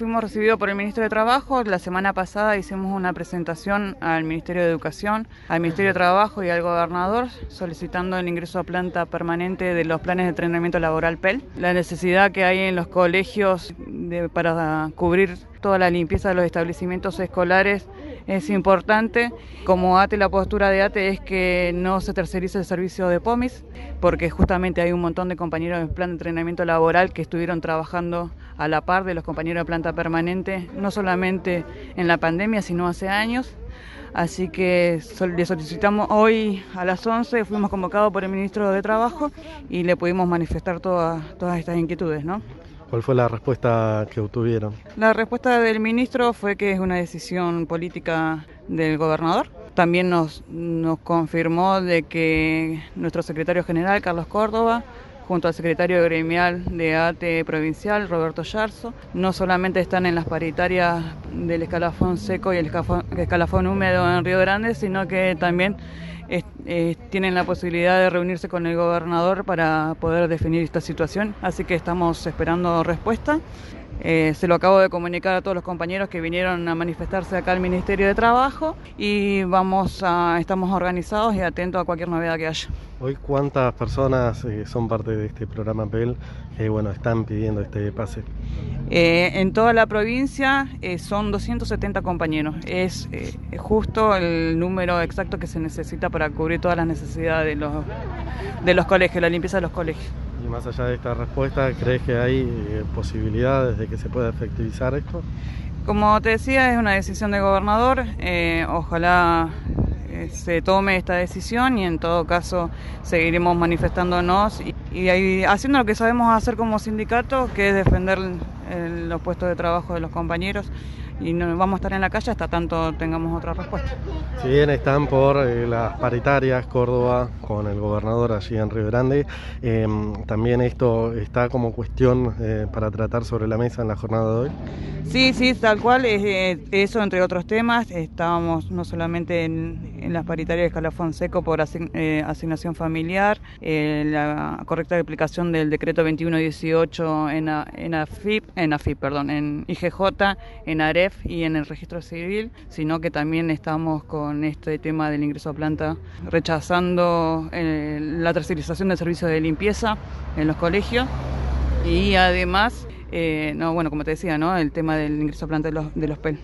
Fuimos recibidos por el Ministro de Trabajo. La semana pasada hicimos una presentación al Ministerio de Educación, al Ministerio de Trabajo y al Gobernador solicitando el ingreso a planta permanente de los planes de entrenamiento laboral PEL. La necesidad que hay en los colegios para cubrir toda la limpieza de los establecimientos escolares es importante. Como ATE, la postura de ATE es que no se tercerice el servicio de POMIS, porque justamente hay un montón de compañeros del plan de entrenamiento laboral que estuvieron trabajando a la par de los compañeros de planta permanente, no solamente en la pandemia, sino hace años. Así que le solicitamos hoy a las 11, fuimos convocados por el ministro de Trabajo y le pudimos manifestar todas, todas estas inquietudes, ¿no? ¿Cuál fue la respuesta que obtuvieron? La respuesta del ministro fue que es una decisión política del gobernador. También nos, nos confirmó de que nuestro secretario general, Carlos Córdoba, junto al secretario gremial de ATE provincial, Roberto Yarzo. No solamente están en las paritarias del escalafón seco y el escalafón húmedo en Río Grande, sino que también tienen la posibilidad de reunirse con el gobernador para poder definir esta situación, así que estamos esperando respuesta. Eh, se lo acabo de comunicar a todos los compañeros que vinieron a manifestarse acá al Ministerio de Trabajo y vamos a, estamos organizados y atentos a cualquier novedad que haya. Hoy, ¿cuántas personas eh, son parte de este programa PEL que bueno, están pidiendo este pase? Eh, en toda la provincia son 270 compañeros. Es justo el número exacto que se necesita para cubrir todas las necesidades de los, de los colegios, la limpieza de los colegios. Más allá de esta respuesta, ¿crees que hay eh, posibilidades de que se pueda efectivizar esto? Como te decía, es una decisión del gobernador. Eh, ojalá eh, se tome esta decisión y en todo caso seguiremos manifestándonos y, haciendo lo que sabemos hacer como sindicato, que es defender los puestos de trabajo de los compañeros y no vamos a estar en la calle hasta tanto tengamos otra respuesta. Si bien están por eh, las paritarias Córdoba con el gobernador allí en Río Grande, em, también esto está como cuestión eh, para tratar sobre la mesa en la jornada de hoy. Sí, sí, tal cual, eh, eso entre otros temas, estábamos no solamente en, las paritarias de Escalafón Seco por asignación familiar, la correcta aplicación del decreto 2118 en, en AFIP, en AFIP, perdón, en IGJ, en AREF, y en el registro civil, sino que también estamos con este tema del ingreso a planta rechazando eh, la tercerización del servicio de limpieza en los colegios y además, eh, no, bueno, como te decía, ¿no? el tema del ingreso a planta de los, de los PEL.